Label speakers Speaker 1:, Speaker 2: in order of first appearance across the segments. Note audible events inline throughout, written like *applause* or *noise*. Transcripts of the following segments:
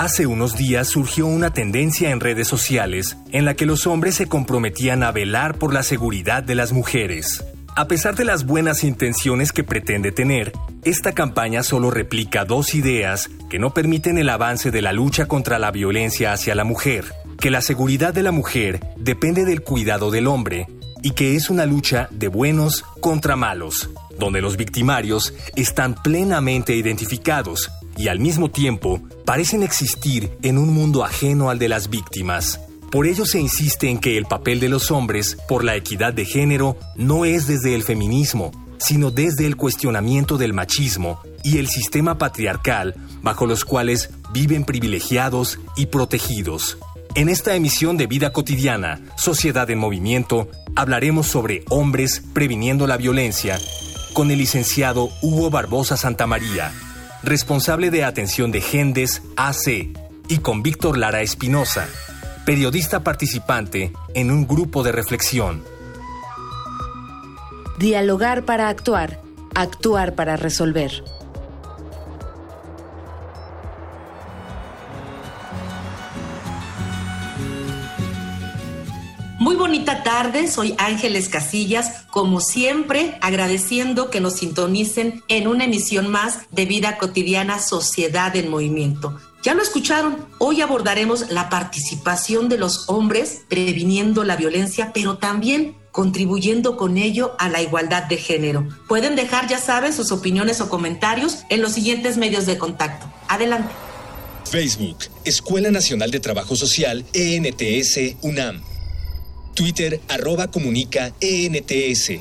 Speaker 1: Hace unos días surgió una tendencia en redes sociales en la que los hombres se comprometían a velar por la seguridad de las mujeres. A pesar de las buenas intenciones que pretende tener, esta campaña solo replica dos ideas que no permiten el avance de la lucha contra la violencia hacia la mujer, que la seguridad de la mujer depende del cuidado del hombre y que es una lucha de buenos contra malos, donde los victimarios están plenamente identificados y al mismo tiempo parecen existir en un mundo ajeno al de las víctimas. Por ello se insiste en que el papel de los hombres por la equidad de género no es desde el feminismo, sino desde el cuestionamiento del machismo y el sistema patriarcal bajo los cuales viven privilegiados y protegidos. En esta emisión de Vida Cotidiana, Sociedad en Movimiento, hablaremos sobre hombres previniendo la violencia con el licenciado Hugo Barbosa Santamaría, responsable de atención de Gendes AC, y con Víctor Lara Espinosa, periodista participante en un grupo de reflexión.
Speaker 2: Dialogar para actuar, actuar para resolver.
Speaker 3: Bonita tarde, soy Ángeles Casillas, como siempre agradeciendo que nos sintonicen en una emisión más de Vida Cotidiana Sociedad en Movimiento. Ya lo escucharon, hoy abordaremos la participación de los hombres previniendo la violencia, pero también contribuyendo con ello a la igualdad de género. Pueden dejar, ya saben, sus opiniones o comentarios en los siguientes medios de contacto. Adelante.
Speaker 4: Facebook, Escuela Nacional de Trabajo Social, ENTS, UNAM. Twitter, arroba comunica ENTS.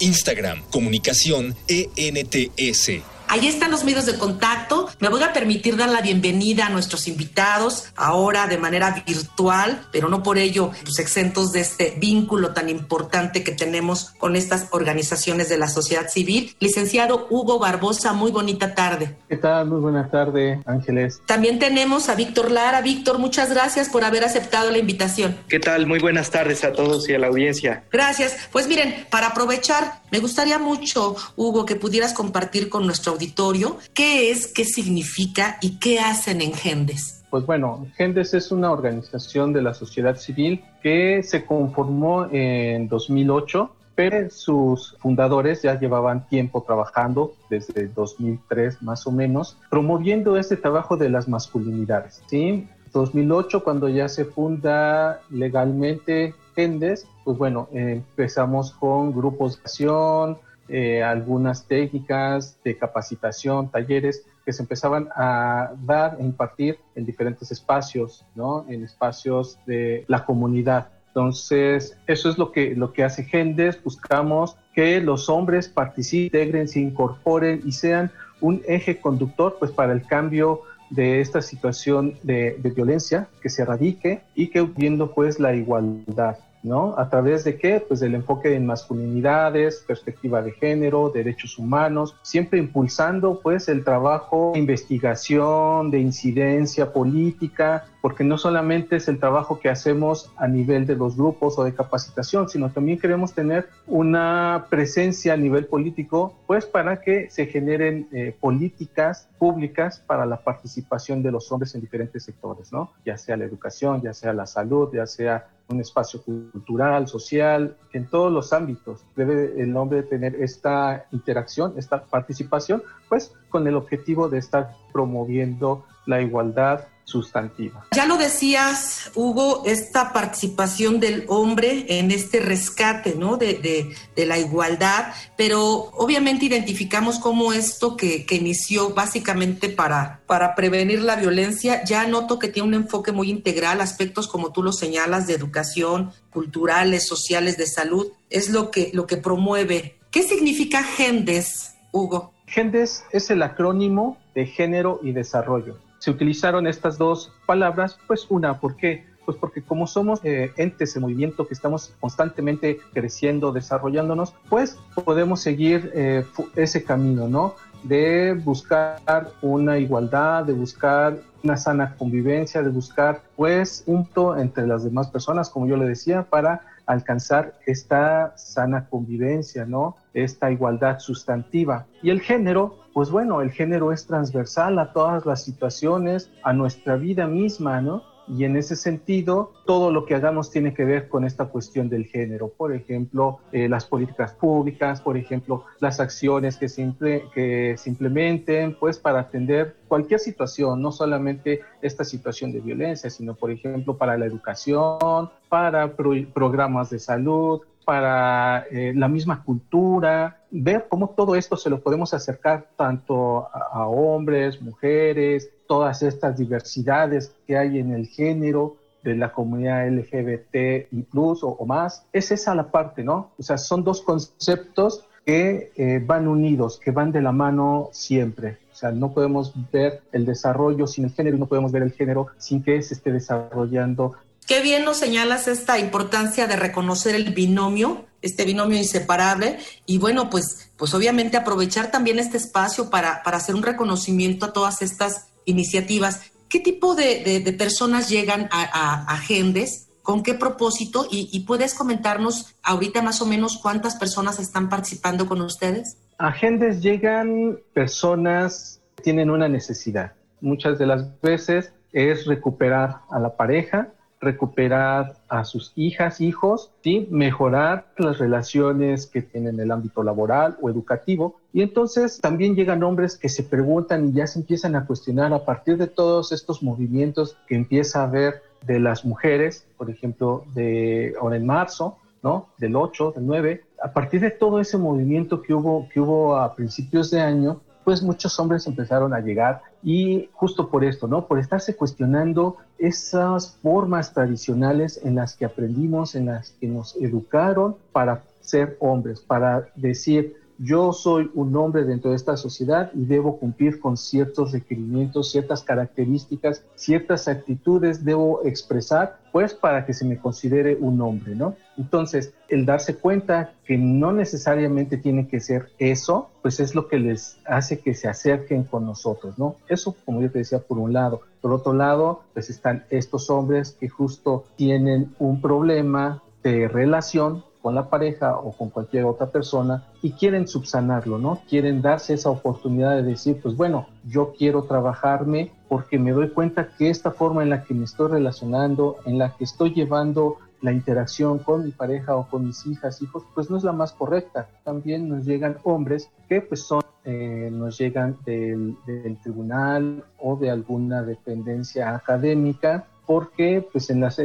Speaker 4: Instagram, comunicación ENTS.
Speaker 3: Ahí están los medios de contacto. Me voy a permitir dar la bienvenida a nuestros invitados, ahora de manera virtual, pero no por ello pues, exentos de este vínculo tan importante que tenemos con estas organizaciones de la sociedad civil. Licenciado Hugo Barbosa, muy bonita tarde.
Speaker 5: ¿Qué tal? Muy buena tarde, Ángeles.
Speaker 3: También tenemos a Víctor Lara. Víctor, muchas gracias por haber aceptado la invitación.
Speaker 6: ¿Qué tal? Muy buenas tardes a todos y a la audiencia.
Speaker 3: Gracias. Pues miren, para aprovechar, me gustaría mucho, Hugo, que pudieras compartir con nuestro auditorio qué es, qué significa y qué hacen en Gendes.
Speaker 5: Pues bueno, Gendes es una organización de la sociedad civil que se conformó en 2008 pero sus fundadores ya llevaban tiempo trabajando, desde 2003 más o menos, promoviendo este trabajo de las masculinidades. ¿sí? 2008, cuando ya se funda legalmente Gendes, pues bueno, eh, empezamos con grupos de acción, eh, algunas técnicas de capacitación, talleres que se empezaban a dar e impartir en diferentes espacios, ¿no? En espacios de la comunidad. Entonces, eso es lo que, lo que hace Gendes. Buscamos que los hombres participen, integren, se incorporen y sean un eje conductor pues, para el cambio de esta situación de, de violencia, que se erradique y que viendo pues la igualdad. ¿No? ¿A través de qué? Pues del enfoque en masculinidades, perspectiva de género, derechos humanos, siempre impulsando pues el trabajo de investigación, de incidencia política, porque no solamente es el trabajo que hacemos a nivel de los grupos o de capacitación, sino también queremos tener una presencia a nivel político, pues para que se generen eh, políticas públicas para la participación de los hombres en diferentes sectores, ¿no? Ya sea la educación, ya sea la salud, ya sea un espacio cultural, social, en todos los ámbitos. Debe el hombre tener esta interacción, esta participación, pues con el objetivo de estar promoviendo la igualdad sustantiva.
Speaker 3: Ya lo decías, Hugo, esta participación del hombre en este rescate ¿no? de, la igualdad, pero obviamente identificamos cómo esto que, inició básicamente para, para prevenir la violencia, ya noto que tiene un enfoque muy integral, aspectos como tú lo señalas, de educación, culturales, sociales, de salud, es lo que, lo que promueve. ¿Qué significa GENDES, Hugo?
Speaker 5: GENDES es el acrónimo de género y desarrollo se utilizaron estas dos palabras, pues una, ¿por qué? Pues porque como somos eh, entes de movimiento que estamos constantemente creciendo, desarrollándonos, pues podemos seguir eh, ese camino, ¿no? De buscar una igualdad, de buscar una sana convivencia, de buscar pues un punto entre las demás personas, como yo le decía, para alcanzar esta sana convivencia, ¿no? Esta igualdad sustantiva. Y el género, pues bueno, el género es transversal a todas las situaciones, a nuestra vida misma, ¿no? Y en ese sentido, todo lo que hagamos tiene que ver con esta cuestión del género. Por ejemplo, eh, las políticas públicas, por ejemplo, las acciones que se, que se implementen, pues para atender cualquier situación, no solamente esta situación de violencia, sino, por ejemplo, para la educación, para programas de salud, para eh, la misma cultura, ver cómo todo esto se lo podemos acercar tanto a, hombres, mujeres, todas estas diversidades que hay en el género de la comunidad LGBT incluso o, más. Es esa la parte, ¿no? O sea, son dos conceptos que eh, van unidos, que van de la mano siempre. O sea, no podemos ver el desarrollo sin el género y no podemos ver el género sin que se esté desarrollando
Speaker 3: Qué bien nos señalas esta importancia de reconocer el binomio, este binomio inseparable, y bueno, pues, pues obviamente aprovechar también este espacio para, para hacer un reconocimiento a todas estas iniciativas. ¿Qué tipo de, personas llegan a, a, Gendes? ¿Con qué propósito? Y, y, puedes comentarnos ahorita más o menos cuántas personas están participando con ustedes?
Speaker 5: A Gendes llegan personas que tienen una necesidad. Muchas de las veces es recuperar a la pareja, recuperar a sus hijas, hijos, ¿sí? mejorar las relaciones que tienen en el ámbito laboral o educativo. Y entonces también llegan hombres que se preguntan y ya se empiezan a cuestionar a partir de todos estos movimientos que empieza a haber de las mujeres, por ejemplo, de ahora en marzo, ¿no? Del 8, del 9, a partir de todo ese movimiento que hubo, que hubo a principios de año, pues muchos hombres empezaron a llegar y justo por esto, ¿no? Por estarse cuestionando esas formas tradicionales en las que aprendimos, en las que nos educaron para ser hombres, para decir, yo soy un hombre dentro de esta sociedad y debo cumplir con ciertos requerimientos, ciertas características, ciertas actitudes debo expresar, pues para que se me considere un hombre, ¿no? Entonces, el darse cuenta que no necesariamente tiene que ser eso, pues es lo que les hace que se acerquen con nosotros, ¿no? Eso, como yo te decía, por un lado. Por otro lado, pues están estos hombres que justo tienen un problema de relación con la pareja o con cualquier otra persona y quieren subsanarlo, ¿no? Quieren darse esa oportunidad de decir, pues bueno, yo quiero trabajarme porque me doy cuenta que esta forma en la que me estoy relacionando, en la que estoy llevando la interacción con mi pareja o con mis hijas, hijos, pues no es la más correcta. También nos llegan hombres que pues son, eh, nos llegan del, del tribunal o de alguna dependencia académica porque pues en las,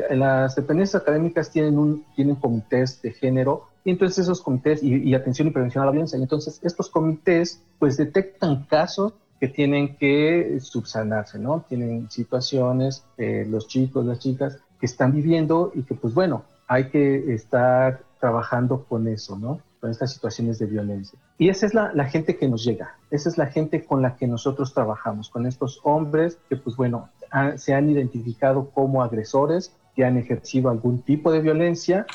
Speaker 5: dependencias académicas tienen, un, tienen comités de género y entonces esos comités y, atención y prevención a la violencia, y entonces estos comités pues detectan casos que tienen que subsanarse, ¿no? Tienen situaciones, eh, los chicos, las chicas que están viviendo y que pues bueno, hay que estar trabajando con eso, ¿no? Con estas situaciones de violencia. Y esa es la, gente que nos llega, esa es la gente con la que nosotros trabajamos, con estos hombres que pues bueno, se han identificado como agresores que han ejercido algún tipo de violencia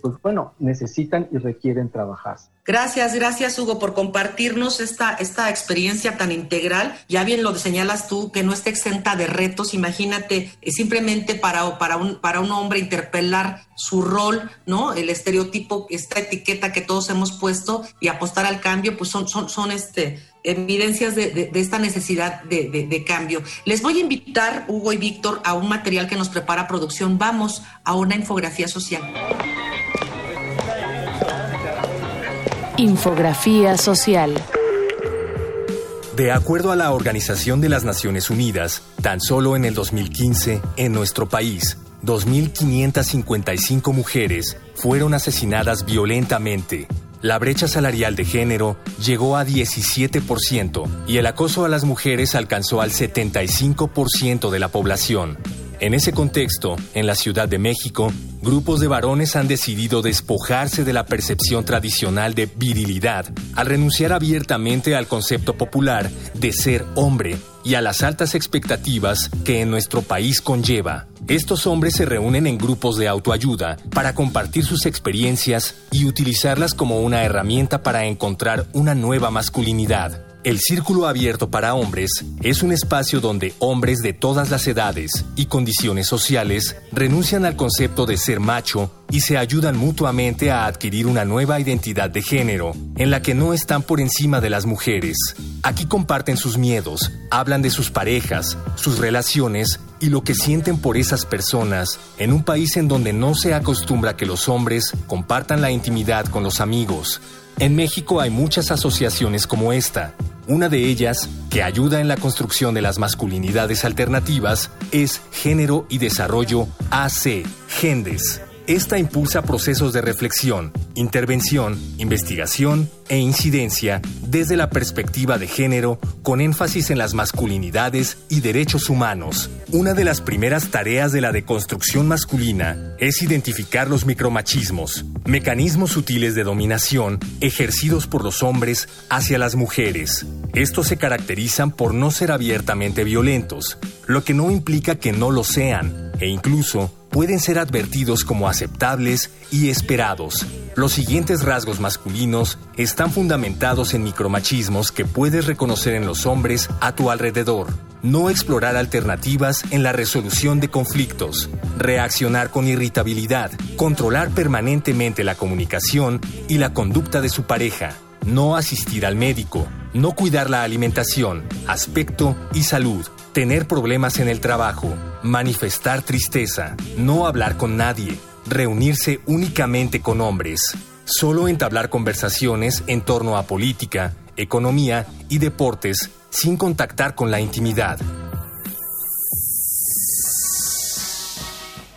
Speaker 5: pues bueno, necesitan y requieren trabajar.
Speaker 3: Gracias, gracias Hugo por compartirnos esta, esta experiencia tan integral. Ya bien lo señalas tú, que no está exenta de retos. Imagínate, eh, simplemente para, para, un, para un hombre interpelar su rol, ¿no? El estereotipo, esta etiqueta que todos hemos puesto y apostar al cambio, pues son, son, son este, evidencias de, esta necesidad de, de, cambio. Les voy a invitar, Hugo y Víctor, a un material que nos prepara producción. Vamos a una infografía social.
Speaker 2: Infografía social.
Speaker 1: De acuerdo a la Organización de las Naciones Unidas, tan solo en el 2015, en nuestro país, 2.555 mujeres fueron asesinadas violentamente. La brecha salarial de género llegó a 17% y el acoso a las mujeres alcanzó al 75% de la población. En ese contexto, en la Ciudad de México, grupos de varones han decidido despojarse de la percepción tradicional de virilidad al renunciar abiertamente al concepto popular de ser hombre y a las altas expectativas que en nuestro país conlleva. Estos hombres se reúnen en grupos de autoayuda para compartir sus experiencias y utilizarlas como una herramienta para encontrar una nueva masculinidad. El Círculo Abierto para Hombres es un espacio donde hombres de todas las edades y condiciones sociales renuncian al concepto de ser macho y se ayudan mutuamente a adquirir una nueva identidad de género, en la que no están por encima de las mujeres. Aquí comparten sus miedos, hablan de sus parejas, sus relaciones y lo que sienten por esas personas en un país en donde no se acostumbra que los hombres compartan la intimidad con los amigos. En México hay muchas asociaciones como esta. Una de ellas, que ayuda en la construcción de las masculinidades alternativas, es Género y Desarrollo AC, GENDES. Esta impulsa procesos de reflexión, intervención, investigación e incidencia desde la perspectiva de género con énfasis en las masculinidades y derechos humanos. Una de las primeras tareas de la deconstrucción masculina es identificar los micromachismos, mecanismos sutiles de dominación ejercidos por los hombres hacia las mujeres. Estos se caracterizan por no ser abiertamente violentos, lo que no implica que no lo sean, e incluso pueden ser advertidos como aceptables y esperados. Los siguientes rasgos masculinos están fundamentados en micromachismos que puedes reconocer en los hombres a tu alrededor. No explorar alternativas en la resolución de conflictos, reaccionar con irritabilidad, controlar permanentemente la comunicación y la conducta de su pareja, no asistir al médico, no cuidar la alimentación, aspecto y salud, tener problemas en el trabajo, manifestar tristeza, no hablar con nadie, reunirse únicamente con hombres, solo entablar conversaciones en torno a política, economía y deportes sin contactar con la intimidad.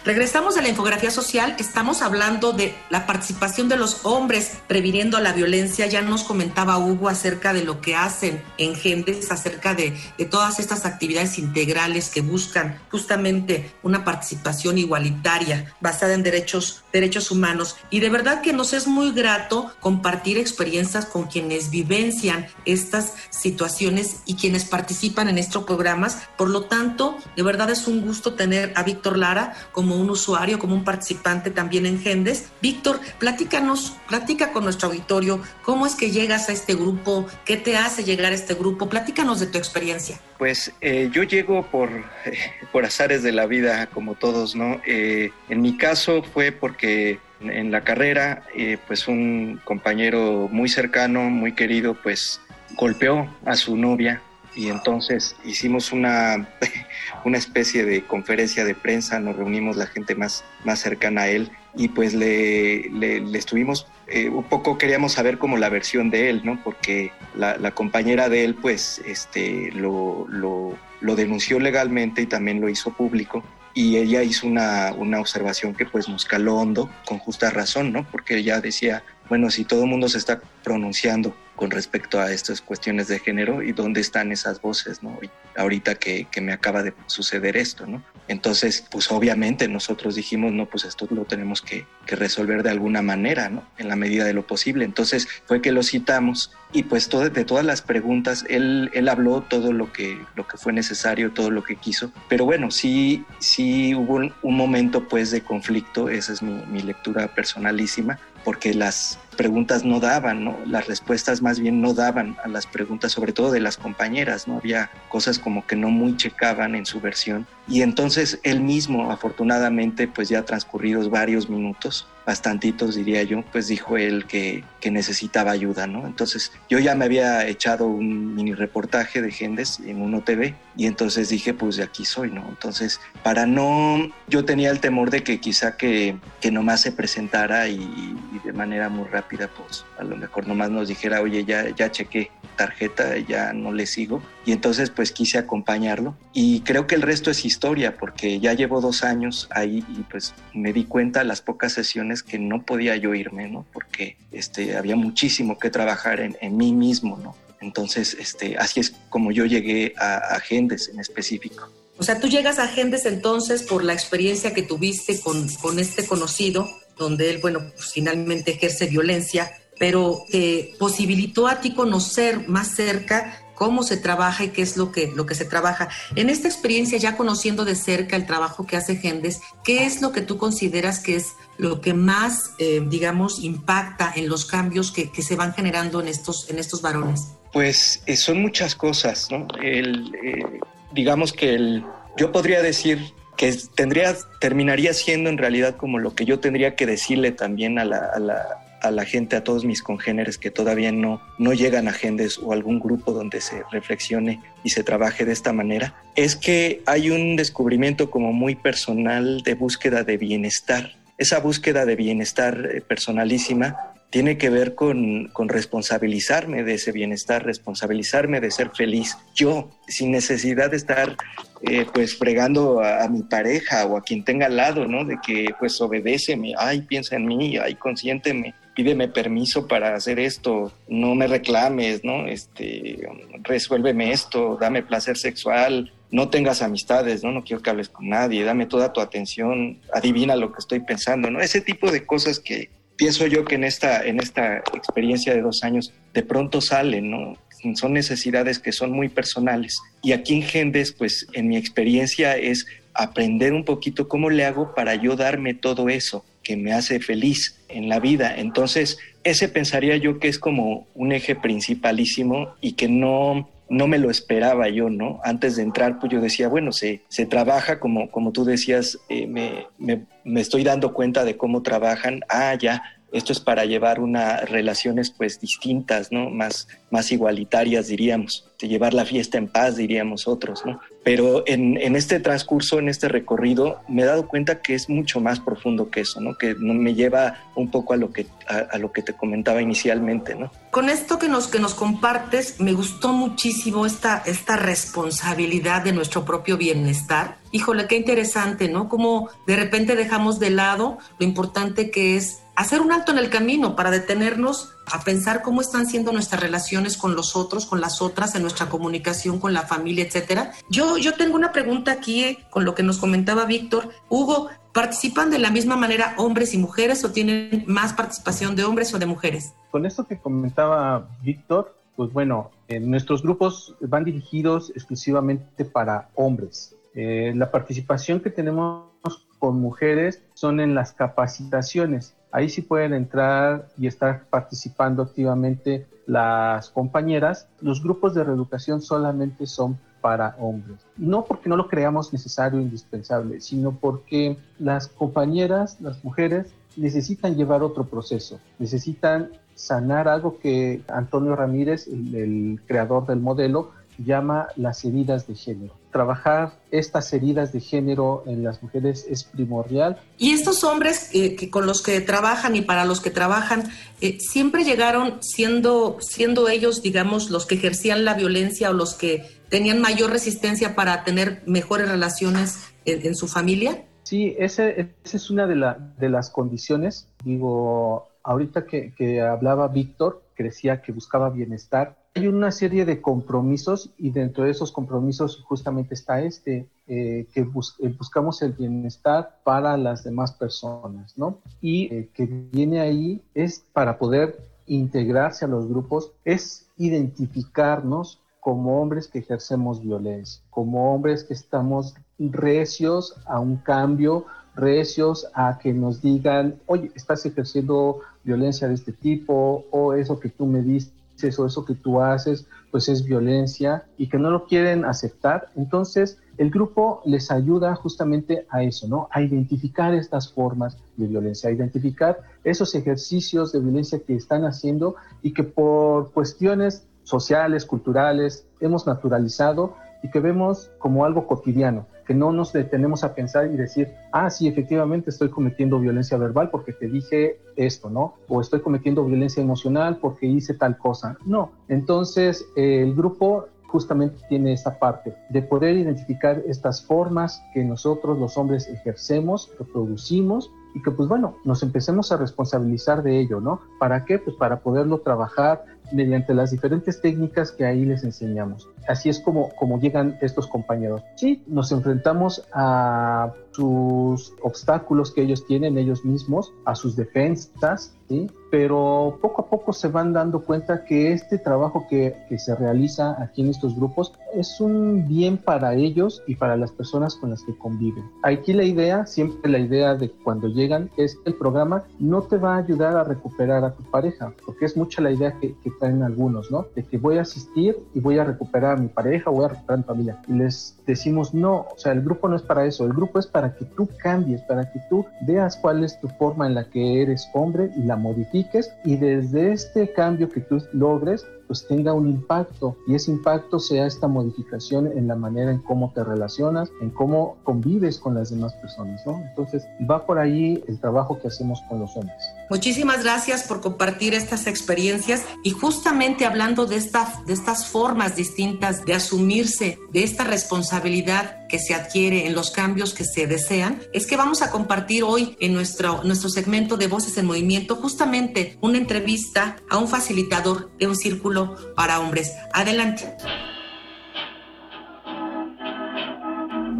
Speaker 3: Regresamos a la infografía social, estamos hablando de la participación de los hombres previniendo la violencia. Ya nos comentaba Hugo acerca de lo que hacen en Gendes, acerca de, de, todas estas actividades integrales que buscan justamente una participación igualitaria basada en derechos, derechos humanos. Y de verdad que nos es muy grato compartir experiencias con quienes vivencian estas situaciones y quienes participan en estos programas. Por lo tanto, de verdad es un gusto tener a Víctor Lara como un usuario, como un participante también en Gendes. Víctor, platícanos, platica con nuestro auditorio, cómo es que llegas a este grupo, qué te hace llegar a este grupo, platícanos de tu experiencia.
Speaker 6: Pues eh, yo llego por, eh, por azares de la vida, como todos, ¿no? Eh, en mi caso fue porque en la carrera, pues un compañero muy cercano, muy querido, pues golpeó a su novia y entonces hicimos una, *laughs* una especie de conferencia de prensa, nos reunimos la gente más, más cercana a él y pues le, le, le estuvimos, eh, un poco queríamos saber como la versión de él, ¿no? Porque la, la compañera de él pues este, lo, lo, lo denunció legalmente y también lo hizo público y ella hizo una, una, observación que pues nos caló hondo, con justa razón, ¿no? Porque ella decía, bueno, si todo el mundo se está pronunciando con respecto a estas cuestiones de género y dónde están esas voces, ¿no? ahorita que, que, me acaba de suceder esto, ¿no? Entonces, pues obviamente nosotros dijimos, no, pues esto lo tenemos que, que, resolver de alguna manera, ¿no? En la medida de lo posible. Entonces fue que lo citamos y pues todo, de todas las preguntas, él, él habló todo lo que, lo que fue necesario, todo lo que quiso. Pero bueno, sí, sí hubo un, un momento pues de conflicto, esa es mi, mi lectura personalísima, porque las preguntas no daban, ¿no? Las respuestas más bien no daban a las preguntas, sobre todo de las compañeras, ¿no? Había cosas como que no muy checaban en su versión. Y entonces él mismo, afortunadamente, pues ya transcurridos varios minutos, bastantitos diría yo, pues dijo él que, que necesitaba ayuda, ¿no? Entonces yo ya me había echado un mini reportaje de Gendes en Uno TV y entonces dije, pues de aquí soy, ¿no? Entonces, para no, yo tenía el temor de que quizá que, que nomás se presentara y, y de manera muy rápida, pues a lo mejor nomás nos dijera, oye, ya, ya chequé tarjeta, ya no le sigo. Y entonces pues quise acompañarlo. Y creo que el resto es historia, porque ya llevo dos años ahí y pues me di cuenta las pocas sesiones que no podía yo irme, ¿no? Porque este, había muchísimo que trabajar en, en mí mismo, ¿no? Entonces, este, así es como yo llegué a, a Gendes en específico.
Speaker 3: O sea, tú llegas a Gendes entonces por la experiencia que tuviste con, con este conocido, donde él, bueno, pues, finalmente ejerce violencia, pero te posibilitó a ti conocer más cerca cómo se trabaja y qué es lo que, lo que se trabaja. En esta experiencia, ya conociendo de cerca el trabajo que hace Gendes, ¿qué es lo que tú consideras que es lo que más, eh, digamos, impacta en los cambios que, que, se van generando en estos, en estos varones?
Speaker 6: Pues eh, son muchas cosas, ¿no? El, eh, digamos que el, yo podría decir que tendría, terminaría siendo en realidad como lo que yo tendría que decirle también a la, a la, a la gente, a todos mis congéneres que todavía no, no llegan a Gendes o algún grupo donde se reflexione y se trabaje de esta manera, es que hay un descubrimiento como muy personal de búsqueda de bienestar. Esa búsqueda de bienestar eh, personalísima tiene que ver con, con, responsabilizarme de ese bienestar, responsabilizarme de ser feliz yo, sin necesidad de estar eh, pues fregando a, a, mi pareja o a quien tenga al lado, ¿no? De que pues obedéceme, ay, piensa en mí, ay, consiénteme, pídeme permiso para hacer esto, no me reclames, ¿no? Este, resuélveme esto, dame placer sexual, no tengas amistades, ¿no? No quiero que hables con nadie, dame toda tu atención, adivina lo que estoy pensando, ¿no? Ese tipo de cosas que, pienso yo que en esta, en esta experiencia de dos años de pronto salen, ¿no? Son necesidades que son muy personales. Y aquí en Gendes, pues en mi experiencia es aprender un poquito cómo le hago para yo darme todo eso me hace feliz en la vida. Entonces, ese pensaría yo que es como un eje principalísimo y que no, no me lo esperaba yo, ¿no? Antes de entrar, pues yo decía, bueno, se, se trabaja como, como tú decías, eh, me, me, me, estoy dando cuenta de cómo trabajan, ah, ya, esto es para llevar unas relaciones pues distintas, ¿no? Más, más igualitarias, diríamos, de llevar la fiesta en paz, diríamos otros, ¿no? Pero en, en, este transcurso, en este recorrido, me he dado cuenta que es mucho más profundo que eso, ¿no? Que me lleva un poco a lo que, a, a lo que te comentaba inicialmente, ¿no?
Speaker 3: Con esto que nos, que nos compartes, me gustó muchísimo esta, esta responsabilidad de nuestro propio bienestar. Híjole, qué interesante, ¿no? Como de repente dejamos de lado lo importante que es hacer un alto en el camino para detenernos a pensar cómo están siendo nuestras relaciones con los otros, con las otras, en nuestra comunicación con la familia, etcétera. Yo, yo tengo una pregunta aquí eh, con lo que nos comentaba Víctor. Hugo, ¿participan de la misma manera hombres y mujeres o tienen más participación de hombres o de mujeres?
Speaker 5: Con esto que comentaba Víctor, pues bueno, nuestros grupos van dirigidos exclusivamente para hombres. Eh, la participación que tenemos con mujeres son en las capacitaciones. Ahí sí pueden entrar y estar participando activamente las compañeras. Los grupos de reeducación solamente son para hombres. No porque no lo creamos necesario o indispensable, sino porque las compañeras, las mujeres, necesitan llevar otro proceso, necesitan sanar algo que Antonio Ramírez, el, el creador del modelo, llama las heridas de género. Trabajar estas heridas de género en las mujeres es primordial.
Speaker 3: Y estos hombres eh, que con los que trabajan y para los que trabajan, eh, siempre llegaron siendo, siendo ellos, digamos, los que ejercían la violencia o los que tenían mayor resistencia para tener mejores relaciones en, en su familia.
Speaker 5: Sí, esa es una de, la, de las condiciones. Digo, ahorita que, que hablaba Víctor, que decía que buscaba bienestar, hay una serie de compromisos y dentro de esos compromisos justamente está este, eh, que bus eh, buscamos el bienestar para las demás personas, ¿no? Y eh, que viene ahí es para poder integrarse a los grupos, es identificarnos como hombres que ejercemos violencia, como hombres que estamos recios a un cambio, recios a que nos digan, oye, estás ejerciendo violencia de este tipo, o eso que tú me diste o eso que tú haces, pues es violencia y que no lo quieren aceptar. Entonces, el grupo les ayuda justamente a eso, ¿no? A identificar estas formas de violencia, a identificar esos ejercicios de violencia que están haciendo y que por cuestiones sociales, culturales, hemos naturalizado y que vemos como algo cotidiano, que no nos detenemos a pensar y decir, ah, sí, efectivamente estoy cometiendo violencia verbal porque te dije esto, ¿no? O estoy cometiendo violencia emocional porque hice tal cosa. No, entonces el grupo justamente tiene esa parte de poder identificar estas formas que nosotros los hombres ejercemos, reproducimos y que pues bueno, nos empecemos a responsabilizar de ello, ¿no? ¿Para qué? Pues para poderlo trabajar mediante las diferentes técnicas que ahí les enseñamos. Así es como, como llegan estos compañeros. Sí, nos enfrentamos a sus obstáculos que ellos tienen ellos mismos, a sus defensas, ¿sí? pero poco a poco se van dando cuenta que este trabajo que, que, se realiza aquí en estos grupos es un bien para ellos y para las personas con las que conviven. Aquí la idea, siempre la idea de cuando llegan, es que el programa no te va a ayudar a recuperar a tu pareja, porque es mucha la idea que, que traen algunos, ¿no? De que voy a asistir y voy a recuperar a mi pareja, voy a recuperar a mi familia. Y les decimos, no, o sea, el grupo no es para eso, el grupo es para que tú cambies, para que tú veas cuál es tu forma en la que eres hombre y la modifiques y desde este cambio que tú logres, pues tenga un impacto y ese impacto sea esta modificación en la manera en cómo te relacionas, en cómo convives con las demás personas, ¿no? Entonces va por ahí el trabajo que hacemos con los hombres.
Speaker 3: Muchísimas gracias por compartir estas experiencias y justamente hablando de, esta, de estas formas distintas de asumirse, de esta responsabilidad que se adquiere en los cambios que se desean, es que vamos a compartir hoy en nuestro, nuestro segmento de Voces en Movimiento justamente una entrevista a un facilitador de un círculo para hombres. Adelante.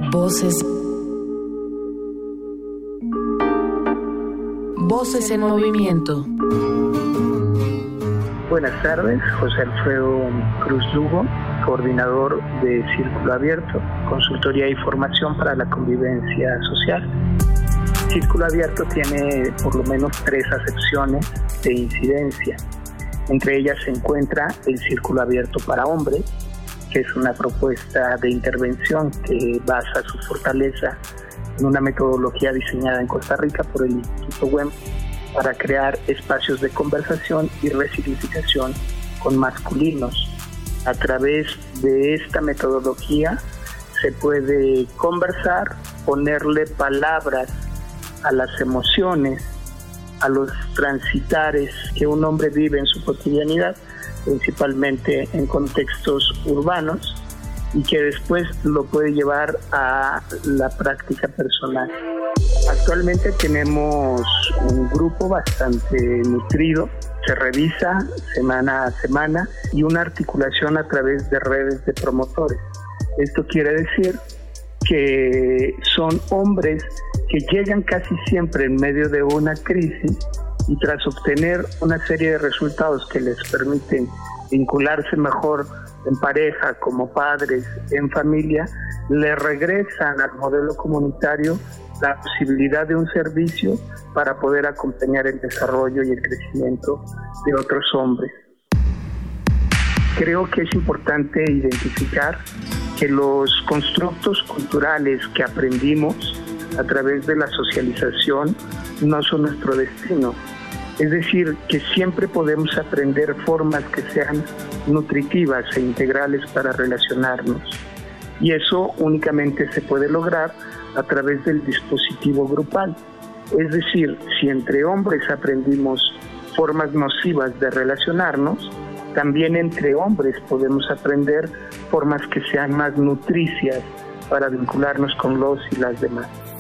Speaker 2: Voces. Voces en movimiento.
Speaker 7: Buenas tardes, José Alfredo Cruz Lugo, coordinador de Círculo Abierto, consultoría y formación para la convivencia social. Círculo Abierto tiene por lo menos tres acepciones de incidencia. Entre ellas se encuentra el Círculo Abierto para Hombres, que es una propuesta de intervención que basa su fortaleza en una metodología diseñada en Costa Rica por el Instituto WEM para crear espacios de conversación y resignificación con masculinos. A través de esta metodología se puede conversar, ponerle palabras a las emociones a los transitares que un hombre vive en su cotidianidad, principalmente en contextos urbanos, y que después lo puede llevar a la práctica personal. Actualmente tenemos un grupo bastante nutrido, se revisa semana a semana y una articulación a través de redes de promotores. Esto quiere decir que son hombres que llegan casi siempre en medio de una crisis y tras obtener una serie de resultados que les permiten vincularse mejor en pareja, como padres, en familia, le regresan al modelo comunitario la posibilidad de un servicio para poder acompañar el desarrollo y el crecimiento de otros hombres. Creo que es importante identificar que los constructos culturales que aprendimos a través de la socialización no son nuestro destino. Es decir, que siempre podemos aprender formas que sean nutritivas e integrales para relacionarnos. Y eso únicamente se puede lograr a través del dispositivo grupal. Es decir, si entre hombres aprendimos formas nocivas de relacionarnos, también entre hombres podemos aprender formas que sean más nutricias para vincularnos con los y las demás.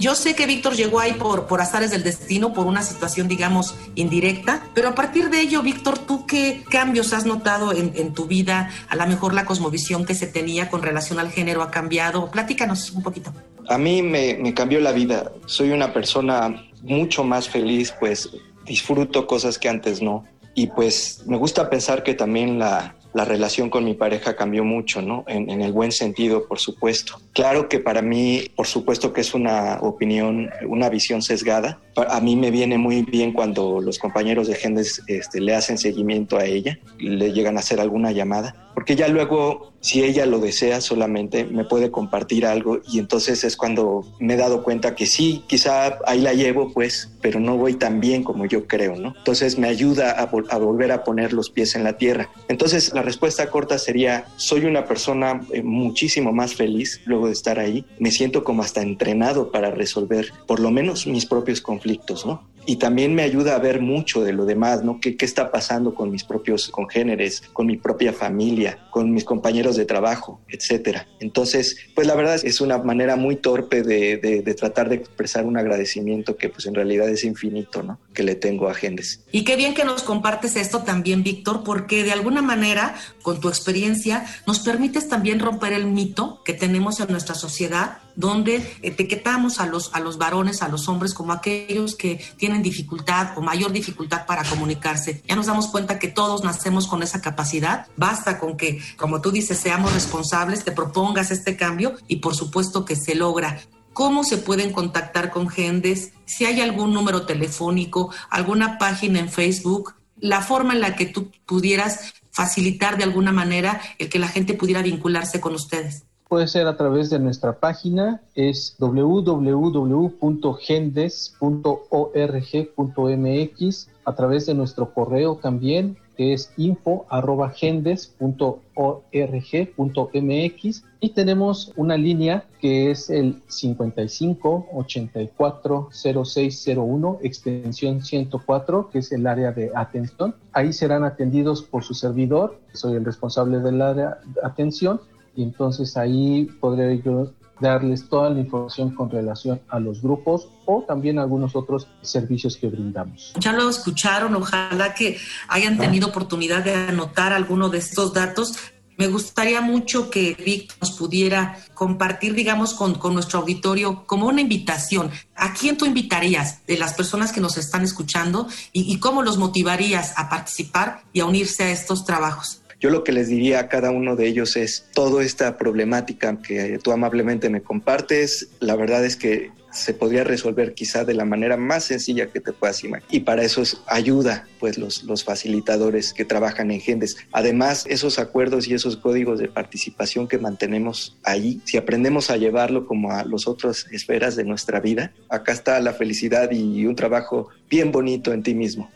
Speaker 3: Yo sé que Víctor llegó ahí por, por azares del destino, por una situación, digamos, indirecta, pero a partir de ello, Víctor, ¿tú qué cambios has notado en, en tu vida? A lo mejor la cosmovisión que se tenía con relación al género ha cambiado. Platícanos un poquito.
Speaker 6: A mí me, me cambió la vida. Soy una persona mucho más feliz, pues disfruto cosas que antes no. Y pues me gusta pensar que también la, la relación con mi pareja cambió mucho, ¿no? En, el buen sentido, por supuesto. Claro que para mí, por supuesto que es una opinión, una visión sesgada. A mí me viene muy bien cuando los compañeros de Gendes este, le hacen seguimiento a ella, le llegan a hacer alguna llamada, porque ya luego, si ella lo desea solamente, me puede compartir algo y entonces es cuando me he dado cuenta que sí, quizá ahí la llevo, pues, pero no voy tan bien como yo creo, ¿no? Entonces me ayuda a, a volver a poner los pies en la tierra. Entonces la respuesta corta sería, soy una persona eh, muchísimo más feliz luego de estar ahí, me siento como hasta entrenado para resolver por lo menos mis propios conflictos, ¿no? y también me ayuda a ver mucho de lo demás, ¿no? ¿Qué, ¿Qué, está pasando con mis propios congéneres, con mi propia familia, con mis compañeros de trabajo, etcétera? Entonces, pues la verdad es una manera muy torpe de, de, tratar de expresar un agradecimiento que pues en realidad es infinito, ¿no? Que le tengo a Gendes.
Speaker 3: Y qué bien que nos compartes esto también, Víctor, porque de alguna manera, con tu experiencia, nos permites también romper el mito que tenemos en nuestra sociedad donde etiquetamos a los, a los varones, a los hombres, como aquellos que tienen dificultad o mayor dificultad para comunicarse. Ya nos damos cuenta que todos nacemos con esa capacidad. Basta con que, como tú dices, seamos responsables, te propongas este cambio y por supuesto que se logra. ¿Cómo se pueden contactar con Gendes? Si hay algún número telefónico, alguna página en Facebook, la forma en la que tú pudieras facilitar de alguna manera el que la gente pudiera vincularse con ustedes
Speaker 5: puede ser a través de nuestra página, es www.gendes.org.mx, a través de nuestro correo también, que es info.gendes.org.mx, y tenemos una línea que es el 55 84 0601, extensión 104, que es el área de atención. Ahí serán atendidos por su servidor, soy el responsable del área de atención y entonces ahí podré yo darles toda la información con relación a los grupos o también algunos otros servicios que brindamos.
Speaker 3: Ya lo escucharon, ojalá que hayan tenido oportunidad de anotar alguno de estos datos. Me gustaría mucho que Vic nos pudiera compartir, digamos, con, con, nuestro auditorio como una invitación. ¿A quién tú invitarías de las personas que nos están escuchando y, y cómo los motivarías a participar y a unirse a estos trabajos?
Speaker 6: Yo lo que les diría a cada uno de ellos es toda esta problemática que tú amablemente me compartes, la verdad es que se podría resolver quizá de la manera más sencilla que te puedas imaginar. Y para eso ayuda pues los, los facilitadores que trabajan en Gendes. Además, esos acuerdos y esos códigos de participación que mantenemos ahí, si aprendemos a llevarlo como a las otras esferas de nuestra vida, acá está la felicidad y un trabajo bien bonito en ti mismo.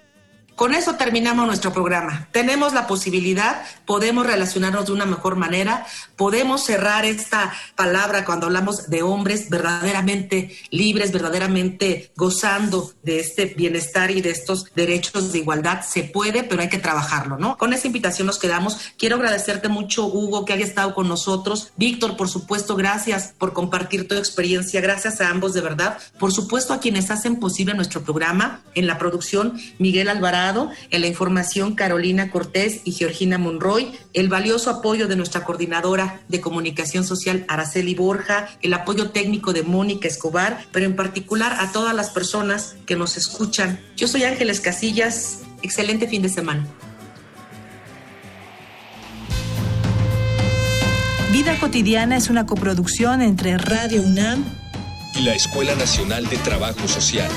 Speaker 3: Con eso terminamos nuestro programa. Tenemos la posibilidad, podemos relacionarnos de una mejor manera, podemos cerrar esta palabra cuando hablamos de hombres verdaderamente libres, verdaderamente gozando de este bienestar y de estos derechos de igualdad. Se puede, pero hay que trabajarlo, ¿no? Con esa invitación nos quedamos. Quiero agradecerte mucho, Hugo, que haya estado con nosotros. Víctor, por supuesto, gracias por compartir tu experiencia. Gracias a ambos, de verdad. Por supuesto, a quienes hacen posible nuestro programa en la producción, Miguel Alvarado en la información Carolina Cortés y Georgina Monroy, el valioso apoyo de nuestra coordinadora de comunicación social Araceli Borja, el apoyo técnico de Mónica Escobar, pero en particular a todas las personas que nos escuchan. Yo soy Ángeles Casillas, excelente fin de semana.
Speaker 8: Vida cotidiana es una coproducción entre Radio UNAM
Speaker 4: y la Escuela Nacional de Trabajo Social.